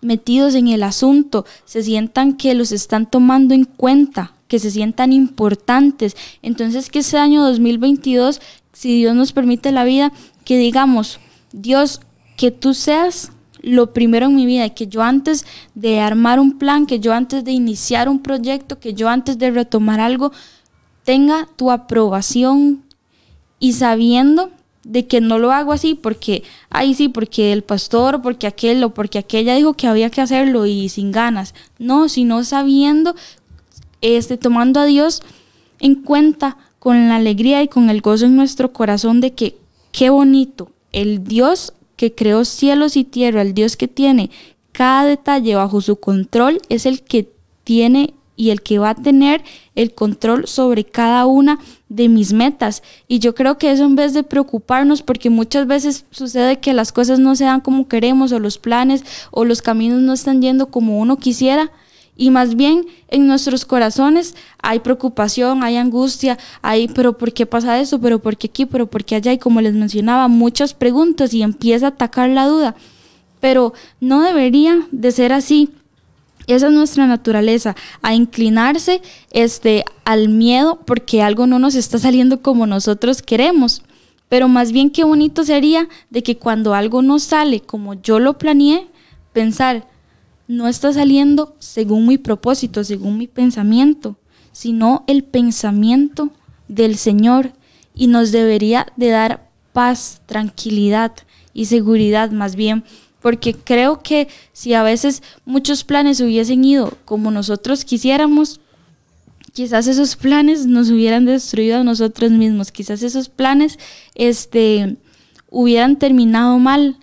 metidos en el asunto, se sientan que los están tomando en cuenta, que se sientan importantes. Entonces que ese año 2022, si Dios nos permite la vida, que digamos, Dios, que tú seas lo primero en mi vida, que yo antes de armar un plan, que yo antes de iniciar un proyecto, que yo antes de retomar algo, tenga tu aprobación y sabiendo de que no lo hago así porque, ay sí, porque el pastor, porque aquel o porque aquella dijo que había que hacerlo y sin ganas. No, sino sabiendo, este, tomando a Dios en cuenta con la alegría y con el gozo en nuestro corazón de que qué bonito, el Dios que creó cielos y tierra, el Dios que tiene cada detalle bajo su control, es el que tiene y el que va a tener el control sobre cada una de mis metas. Y yo creo que eso en vez de preocuparnos, porque muchas veces sucede que las cosas no se dan como queremos, o los planes o los caminos no están yendo como uno quisiera, y más bien en nuestros corazones hay preocupación, hay angustia, hay, pero ¿por qué pasa eso? ¿Pero por qué aquí? ¿Pero por qué allá? Y como les mencionaba, muchas preguntas y empieza a atacar la duda. Pero no debería de ser así. Esa es nuestra naturaleza, a inclinarse este, al miedo porque algo no nos está saliendo como nosotros queremos. Pero más bien qué bonito sería de que cuando algo no sale como yo lo planeé, pensar, no está saliendo según mi propósito, según mi pensamiento, sino el pensamiento del Señor y nos debería de dar paz, tranquilidad y seguridad más bien, porque creo que si a veces muchos planes hubiesen ido como nosotros quisiéramos, quizás esos planes nos hubieran destruido a nosotros mismos, quizás esos planes este, hubieran terminado mal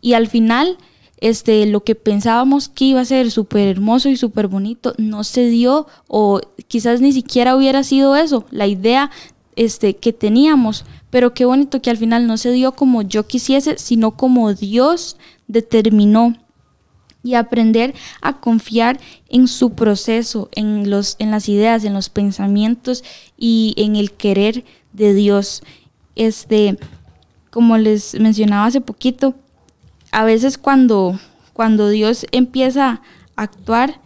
y al final este, lo que pensábamos que iba a ser súper hermoso y súper bonito no se dio o quizás ni siquiera hubiera sido eso, la idea este, que teníamos, pero qué bonito que al final no se dio como yo quisiese, sino como Dios determinó y aprender a confiar en su proceso, en, los, en las ideas, en los pensamientos y en el querer de Dios. Este, como les mencionaba hace poquito, a veces cuando, cuando Dios empieza a actuar,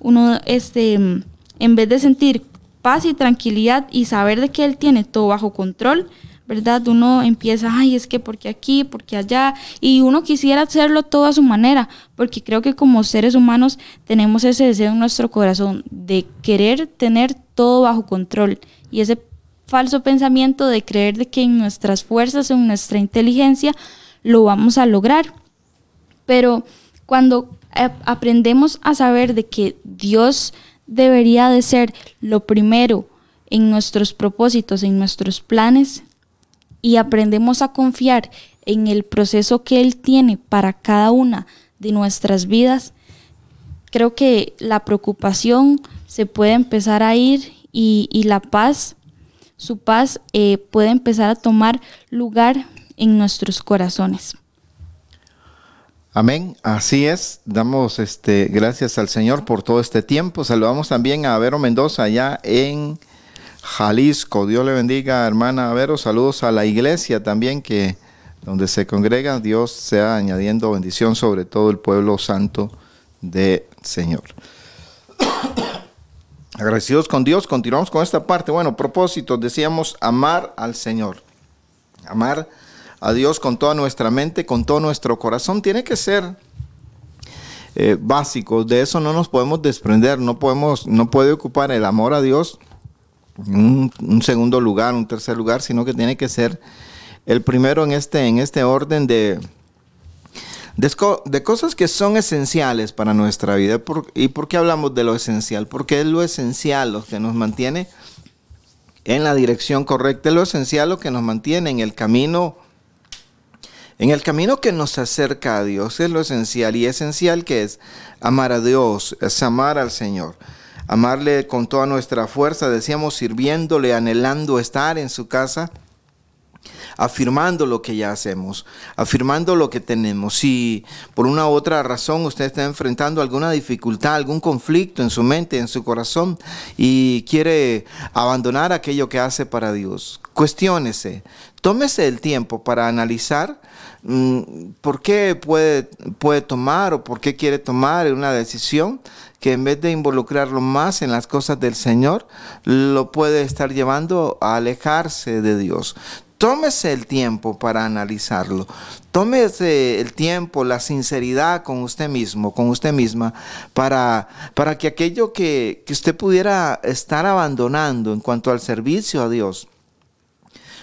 uno este, en vez de sentir paz y tranquilidad y saber de que Él tiene todo bajo control, ¿verdad? Uno empieza, ay, es que porque aquí, porque allá, y uno quisiera hacerlo todo a su manera, porque creo que como seres humanos tenemos ese deseo en nuestro corazón de querer tener todo bajo control y ese falso pensamiento de creer de que en nuestras fuerzas, en nuestra inteligencia, lo vamos a lograr. Pero cuando aprendemos a saber de que Dios debería de ser lo primero en nuestros propósitos, en nuestros planes, y aprendemos a confiar en el proceso que Él tiene para cada una de nuestras vidas, creo que la preocupación se puede empezar a ir y, la paz, su paz eh, puede empezar a tomar lugar en nuestros corazones. Amén, así es. Damos este gracias al Señor por todo este tiempo. Saludamos también a Vero Mendoza allá en Jalisco. Dios le bendiga, hermana Vero. Saludos a la iglesia también que donde se congrega. Dios sea añadiendo bendición sobre todo el pueblo santo de Señor. Agradecidos con Dios, continuamos con esta parte. Bueno, propósito, decíamos amar al Señor. Amar a Dios con toda nuestra mente, con todo nuestro corazón, tiene que ser eh, básico. De eso no nos podemos desprender. No podemos, no puede ocupar el amor a Dios un, un segundo lugar, un tercer lugar, sino que tiene que ser el primero en este, en este orden de, de, cosas que son esenciales para nuestra vida. ¿Y por qué hablamos de lo esencial? Porque es lo esencial lo que nos mantiene en la dirección correcta, es lo esencial lo que nos mantiene en el camino en el camino que nos acerca a Dios es lo esencial y esencial que es amar a Dios, es amar al Señor, amarle con toda nuestra fuerza, decíamos, sirviéndole, anhelando estar en su casa, afirmando lo que ya hacemos, afirmando lo que tenemos. Si por una u otra razón usted está enfrentando alguna dificultad, algún conflicto en su mente, en su corazón y quiere abandonar aquello que hace para Dios, cuestiónese, tómese el tiempo para analizar mm, por qué puede, puede tomar o por qué quiere tomar una decisión que en vez de involucrarlo más en las cosas del Señor, lo puede estar llevando a alejarse de Dios. Tómese el tiempo para analizarlo. Tómese el tiempo, la sinceridad con usted mismo, con usted misma, para, para que aquello que, que usted pudiera estar abandonando en cuanto al servicio a Dios,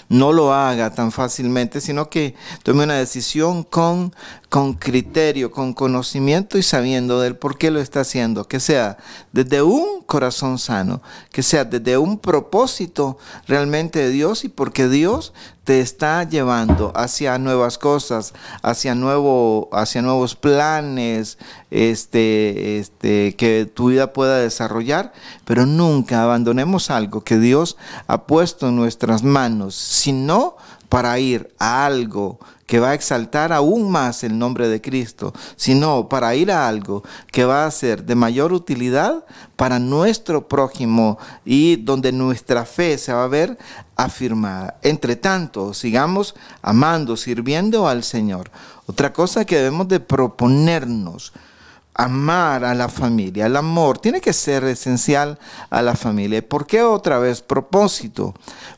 no lo haga tan fácilmente, sino que tome una decisión con, con criterio, con conocimiento y sabiendo del por qué lo está haciendo, que sea desde un corazón sano, que sea desde un propósito realmente de Dios y porque Dios te está llevando hacia nuevas cosas, hacia, nuevo, hacia nuevos planes, este, este, que tu vida pueda desarrollar, pero nunca abandonemos algo que Dios ha puesto en nuestras manos, sino para ir a algo que va a exaltar aún más el nombre de Cristo, sino para ir a algo que va a ser de mayor utilidad para nuestro prójimo y donde nuestra fe se va a ver afirmada. Entre tanto, sigamos amando, sirviendo al Señor. Otra cosa que debemos de proponernos amar a la familia. El amor tiene que ser esencial a la familia. ¿Por qué otra vez propósito?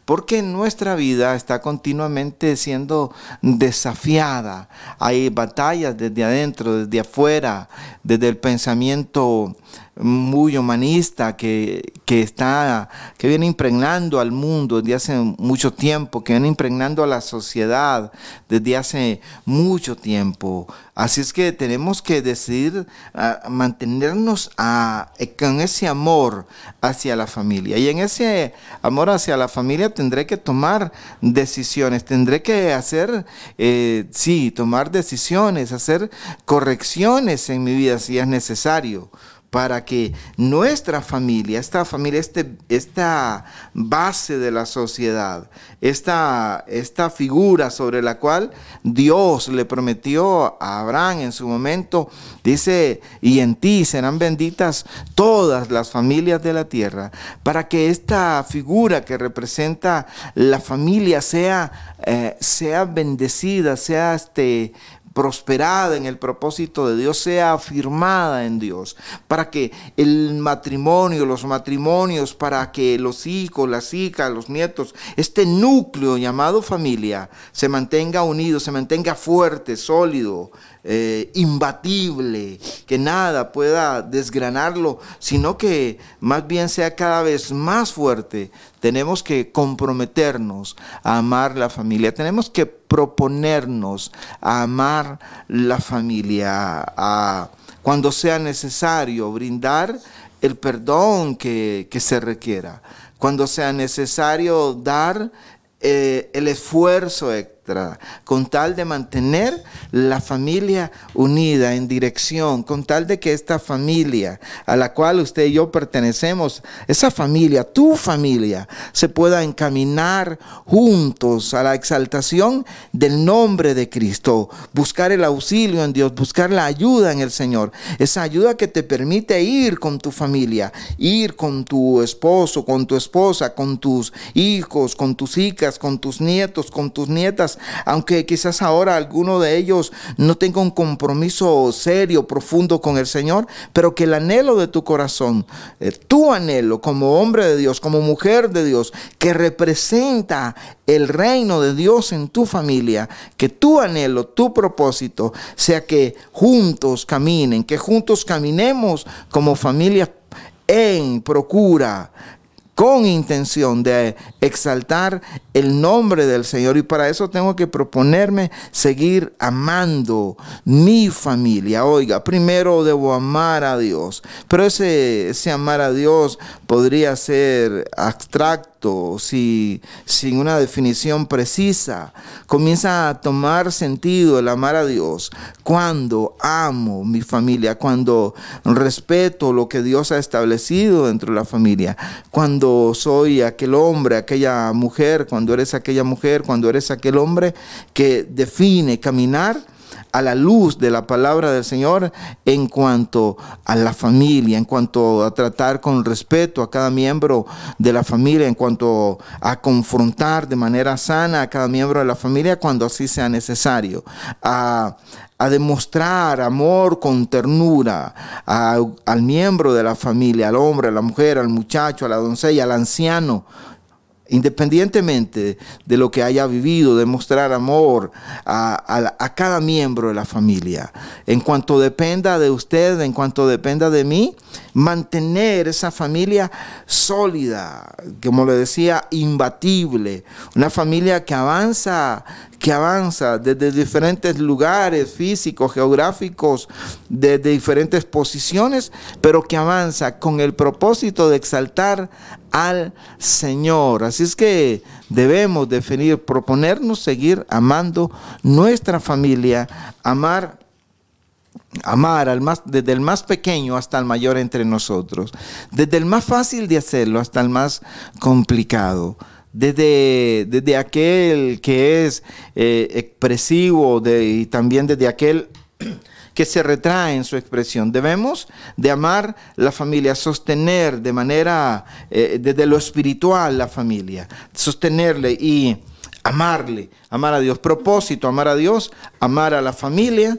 Porque nuestra vida está continuamente siendo desafiada. Hay batallas desde adentro, desde afuera, desde el pensamiento muy humanista que, está, que viene impregnando al mundo desde hace mucho tiempo, que viene impregnando a la sociedad desde hace mucho tiempo. Así es que tenemos que decidir ah, mantenernos a, con ese amor hacia la familia. Y en ese amor hacia la familia tendré que tomar decisiones, tendré que hacer, eh, sí, tomar decisiones, hacer correcciones en mi vida si es necesario para que nuestra familia, esta familia, este, esta base de la sociedad, esta, esta figura sobre la cual Dios le prometió a Abraham en su momento, dice, y en ti serán benditas todas las familias de la tierra, para que esta figura que representa la familia sea, eh, sea bendecida, sea este, prosperada en el propósito de Dios, sea afirmada en Dios, para que el matrimonio, los matrimonios, para que los hijos, las hijas, los nietos, este núcleo llamado familia, se mantenga unido, se mantenga fuerte, sólido, eh, imbatible, que nada pueda desgranarlo, sino que más bien sea cada vez más fuerte. Tenemos que comprometernos a amar la familia, tenemos que proponernos a amar la familia, a cuando sea necesario brindar el perdón que, que se requiera, cuando sea necesario dar eh, el esfuerzo con tal de mantener la familia unida en dirección, con tal de que esta familia a la cual usted y yo pertenecemos, esa familia, tu familia, se pueda encaminar juntos a la exaltación del nombre de Cristo, buscar el auxilio en Dios, buscar la ayuda en el Señor, esa ayuda que te permite ir con tu familia, ir con tu esposo, con tu esposa, con tus hijos, con tus hijas, con tus nietos, con tus nietas, aunque quizás ahora alguno de ellos no tenga un compromiso serio, profundo con el Señor, pero que el anhelo de tu corazón, eh, tu anhelo como hombre de Dios, como mujer de Dios, que representa el reino de Dios en tu familia, que tu anhelo, tu propósito sea que juntos caminen, que juntos caminemos como familia en procura con intención de exaltar el nombre del Señor. Y para eso tengo que proponerme seguir amando mi familia. Oiga, primero debo amar a Dios. Pero ese, ese amar a Dios podría ser abstracto abstracto, sin una definición precisa. Comienza a tomar sentido el amar a Dios cuando amo mi familia, cuando respeto lo que Dios ha establecido dentro de la familia, cuando soy aquel hombre, aquella mujer, cuando eres aquella mujer, cuando eres aquel hombre que define caminar a la luz de la palabra del Señor en cuanto a la familia, en cuanto a tratar con respeto a cada miembro de la familia, en cuanto a confrontar de manera sana a cada miembro de la familia cuando así sea necesario, a, demostrar amor con ternura al miembro de la familia, al hombre, a la mujer, al muchacho, a la doncella, al anciano, independientemente de lo que haya vivido, demostrar amor a, cada miembro de la familia. En cuanto dependa de usted, en cuanto dependa de mí, mantener esa familia sólida, como le decía, imbatible, una familia que avanza, que avanza desde diferentes lugares físicos, geográficos, desde diferentes posiciones, pero que avanza con el propósito de exaltar al Señor. Así es que debemos definir, proponernos seguir amando nuestra familia, amar amar al más, desde el más pequeño hasta el mayor entre nosotros, desde el más fácil de hacerlo hasta el más complicado. Desde, desde aquel que es eh, expresivo y también desde aquel que se retrae en su expresión. Debemos de amar la familia, sostener de manera, eh, desde lo espiritual la familia, sostenerle y amarle, amar a Dios. Propósito, amar a Dios, amar a la familia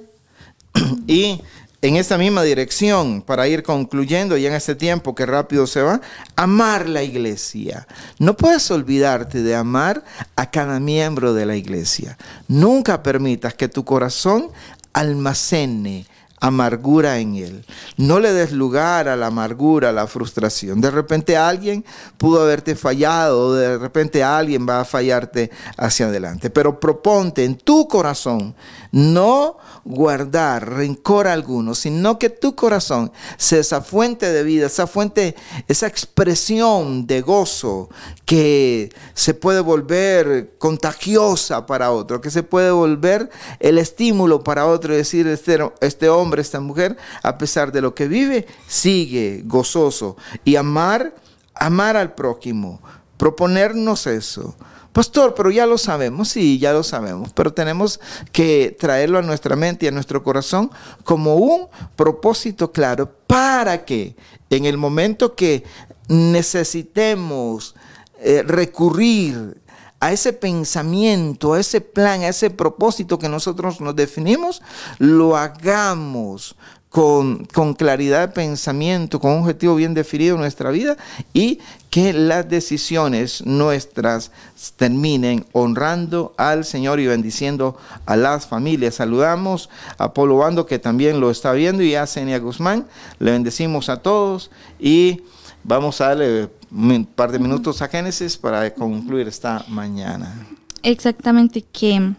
y en esta misma dirección, para ir concluyendo ya en este tiempo que rápido se va, amar la iglesia. No puedes olvidarte de amar a cada miembro de la iglesia. Nunca permitas que tu corazón almacene amargura en él. No le des lugar a la amargura, a la frustración. De repente alguien pudo haberte fallado, de repente alguien va a fallarte hacia adelante. Pero proponte en tu corazón no guardar rencor alguno, sino que tu corazón sea esa fuente de vida, esa fuente, esa expresión de gozo que se puede volver contagiosa para otro, que se puede volver el estímulo para otro y decir, este, este hombre, esta mujer, a pesar de lo que vive, sigue gozoso. Y amar, amar al prójimo, proponernos eso Pastor, pero ya lo sabemos, sí, ya lo sabemos, pero tenemos que traerlo a nuestra mente y a nuestro corazón como un propósito claro para que en el momento que necesitemos eh, recurrir a ese pensamiento, a ese plan, a ese propósito que nosotros nos definimos, lo hagamos con, claridad de pensamiento, con un objetivo bien definido en nuestra vida y que las decisiones nuestras terminen honrando al Señor y bendiciendo a las familias. Saludamos a Polo Bando que también lo está viendo y a Senia Guzmán. Le bendecimos a todos y vamos a darle un par de minutos a Génesis para concluir esta mañana. Exactamente, que,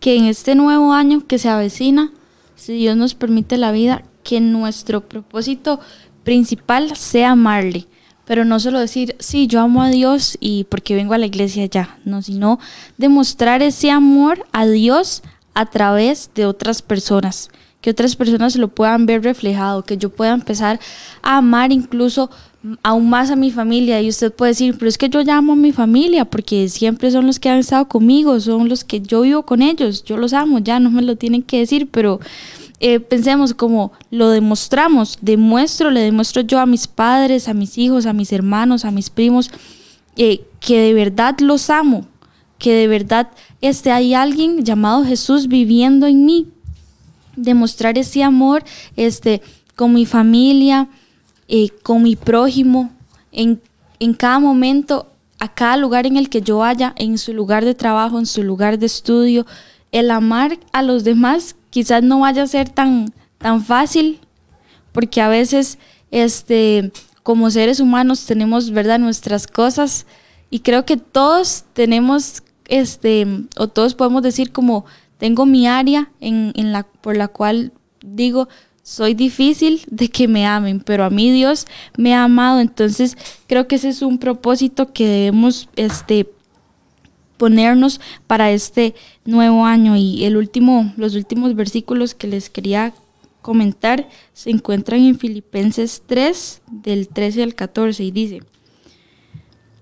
que en este nuevo año que se avecina, si Dios nos permite la vida, que nuestro propósito principal sea amarle. Pero no solo decir, sí, yo amo a Dios y porque vengo a la iglesia ya, no, sino demostrar ese amor a Dios a través de otras personas, que otras personas lo puedan ver reflejado, que yo pueda empezar a amar incluso aún más a mi familia y usted puede decir, pero es que yo llamo a mi familia porque siempre son los que han estado conmigo, son los que yo vivo con ellos, yo los amo, ya no me lo tienen que decir, pero eh, pensemos como lo demostramos, demuestro, le demuestro yo a mis padres, a mis hijos, a mis hermanos, a mis primos, eh, que de verdad los amo, que de verdad este, hay alguien llamado Jesús viviendo en mí. Demostrar ese amor este, con mi familia, eh, con mi prójimo, en, en cada momento, a cada lugar en el que yo vaya, en su lugar de trabajo, en su lugar de estudio, el amar a los demás quizás no vaya a ser tan, tan fácil, porque a veces este, como seres humanos tenemos, ¿verdad?, nuestras cosas y creo que todos tenemos, este, o todos podemos decir como, tengo mi área en, en la, por la cual digo, soy difícil de que me amen, pero a mí Dios me ha amado. Entonces creo que ese es un propósito que debemos este, ponernos para este nuevo año. Y el último, los últimos versículos que les quería comentar se encuentran en Filipenses 3, del 13 al 14, y dice,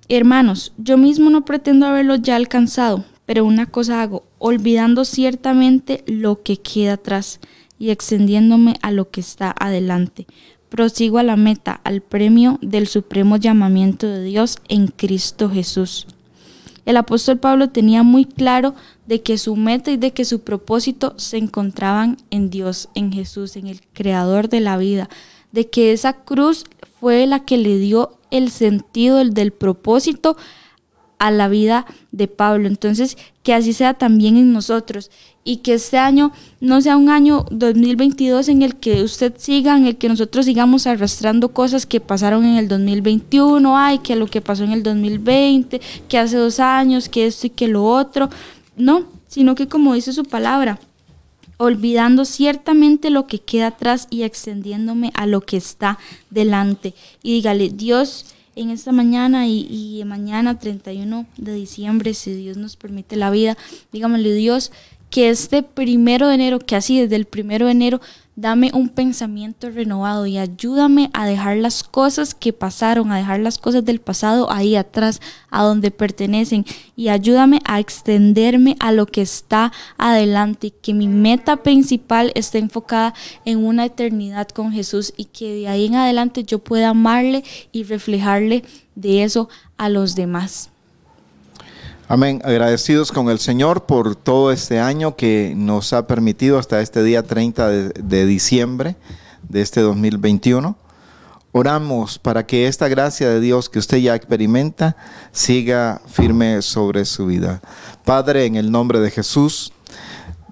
Hermanos, yo mismo no pretendo haberlo ya alcanzado, pero una cosa hago, olvidando ciertamente lo que queda atrás y extendiéndome a lo que está adelante. Prosigo a la meta, al premio del supremo llamamiento de Dios en Cristo Jesús. El apóstol Pablo tenía muy claro de que su meta y de que su propósito se encontraban en Dios, en Jesús, en el creador de la vida, de que esa cruz fue la que le dio el sentido el del propósito a la vida de Pablo. Entonces, que así sea también en nosotros y que este año no sea un año 2022 en el que usted siga, en el que nosotros sigamos arrastrando cosas que pasaron en el 2021, ay, que lo que pasó en el 2020, que hace dos años, que esto y que lo otro. No, sino que como dice su palabra, olvidando ciertamente lo que queda atrás y extendiéndome a lo que está delante. Y dígale, Dios, en esta mañana y, y mañana 31 de diciembre, si Dios nos permite la vida, dígamele Dios, que este primero de enero, que así desde el primero de enero, dame un pensamiento renovado y ayúdame a dejar las cosas que pasaron, a dejar las cosas del pasado ahí atrás, a donde pertenecen, y ayúdame a extenderme a lo que está adelante, que mi meta principal esté enfocada en una eternidad con Jesús y que de ahí en adelante yo pueda amarle y reflejarle de eso a los demás. Amén. Agradecidos con el Señor por todo este año que nos ha permitido hasta este día 30 de, diciembre de este 2021. Oramos para que esta gracia de Dios que usted ya experimenta siga firme sobre su vida. Padre, en el nombre de Jesús,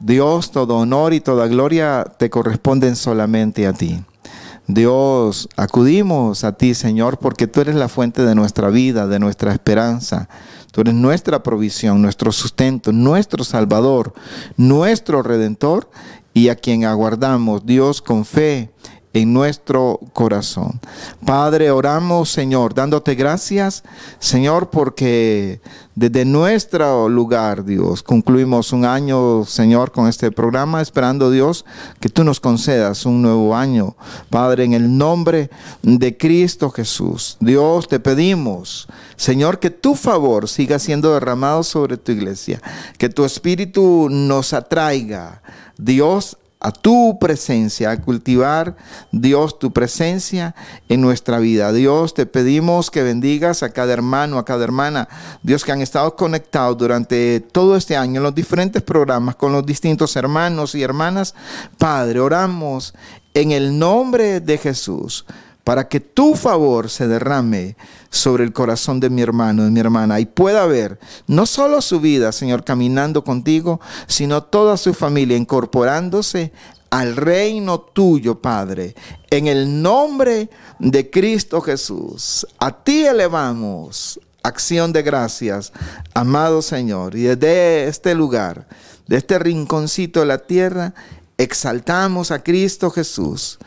Dios, todo honor y toda gloria te corresponden solamente a ti. Dios, acudimos a ti, Señor, porque tú eres la fuente de nuestra vida, de nuestra esperanza. Tú eres nuestra provisión, nuestro sustento, nuestro Salvador, nuestro Redentor y a quien aguardamos, Dios, con fe en nuestro corazón. Padre, oramos, Señor, dándote gracias, Señor, porque desde nuestro lugar, Dios, concluimos un año, Señor, con este programa, esperando, Dios, que tú nos concedas un nuevo año. Padre, en el nombre de Cristo Jesús, Dios, te pedimos, Señor, que tu favor siga siendo derramado sobre tu iglesia, que tu espíritu nos atraiga, Dios, a tu presencia, a cultivar, Dios, tu presencia en nuestra vida. Dios, te pedimos que bendigas a cada hermano, a cada hermana, Dios, que han estado conectados durante todo este año en los diferentes programas con los distintos hermanos y hermanas. Padre, oramos en el nombre de Jesús para que tu favor se derrame sobre el corazón de mi hermano, de mi hermana, y pueda ver no solo su vida, Señor, caminando contigo, sino toda su familia incorporándose al reino tuyo, Padre. En el nombre de Cristo Jesús, a ti elevamos acción de gracias, amado Señor, y desde este lugar, de este rinconcito de la tierra, exaltamos a Cristo Jesús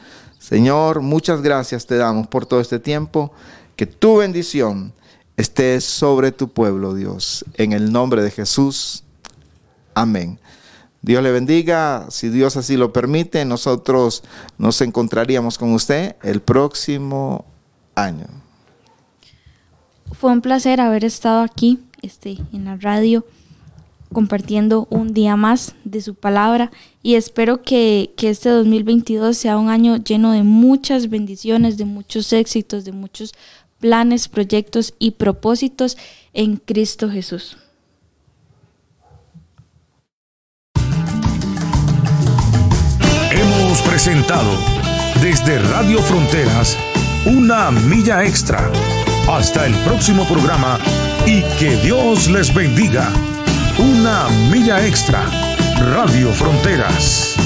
Señor, muchas gracias te damos por todo este tiempo. Que tu bendición esté sobre tu pueblo, Dios. En el nombre de Jesús. Amén. Dios le bendiga. Si Dios así lo permite, nosotros nos encontraríamos con usted el próximo año. Fue un placer haber estado aquí este, en la radio compartiendo un día más de su palabra y espero que, este 2022 sea un año lleno de muchas bendiciones, de muchos éxitos, de muchos planes, proyectos y propósitos en Cristo Jesús. Hemos presentado desde Radio Fronteras una milla extra. Hasta el próximo programa y que Dios les bendiga. Una milla extra. Radio Fronteras.